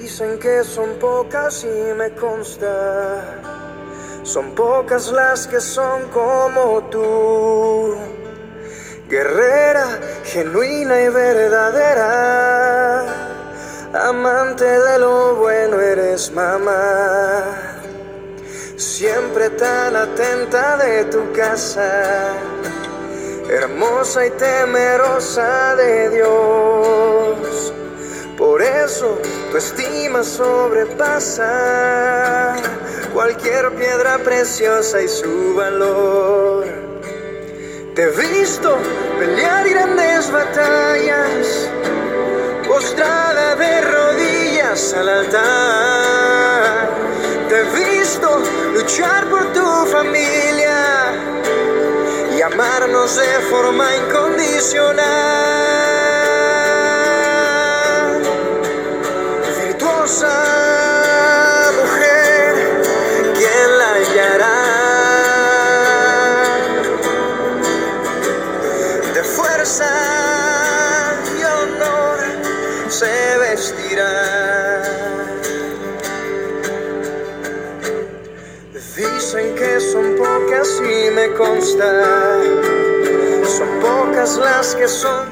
Dicen que son pocas y me consta. Son pocas las que son como tú. Guerrera, genuina y verdadera. Amante de lo bueno eres mamá. Siempre tan atenta de tu casa. Hermosa y temerosa de Dios. Por eso tu estima sobrepasa cualquier piedra preciosa y su valor. Te he visto pelear grandes batallas, postrada de rodillas al altar. Te he visto luchar por tu familia y amarnos de forma incondicional. Y me consta. Son pocas las que son.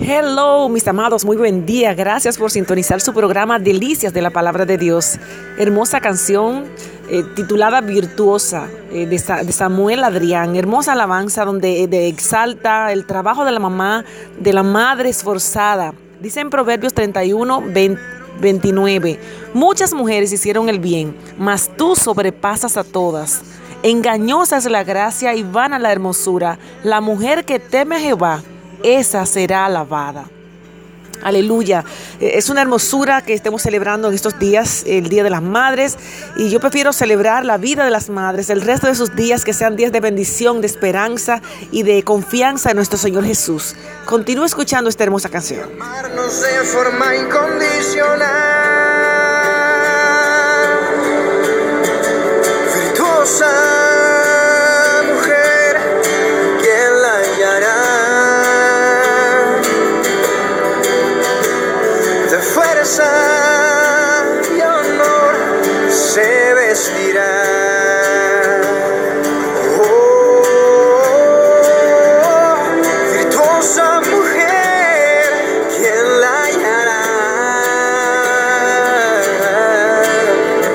Hello, mis amados, muy buen día. Gracias por sintonizar su programa Delicias de la Palabra de Dios. Hermosa canción eh, titulada Virtuosa eh, de, Sa- de Samuel Adrián. Hermosa alabanza donde eh, de- exalta el trabajo de la mamá, de la madre esforzada. Dice en Proverbios 31, 20, 29. Muchas mujeres hicieron el bien, mas tú sobrepasas a todas. Engañosa es la gracia y vana la hermosura. La mujer que teme a Jehová, esa será alabada. Aleluya. Eh, Es una hermosura que estemos celebrando en estos días, el Día de las Madres. Y yo prefiero celebrar la vida de las madres, el resto de sus días que sean días de bendición, de esperanza y de confianza en nuestro Señor Jesús. Continúa escuchando esta hermosa canción. amarnos de forma incondicional.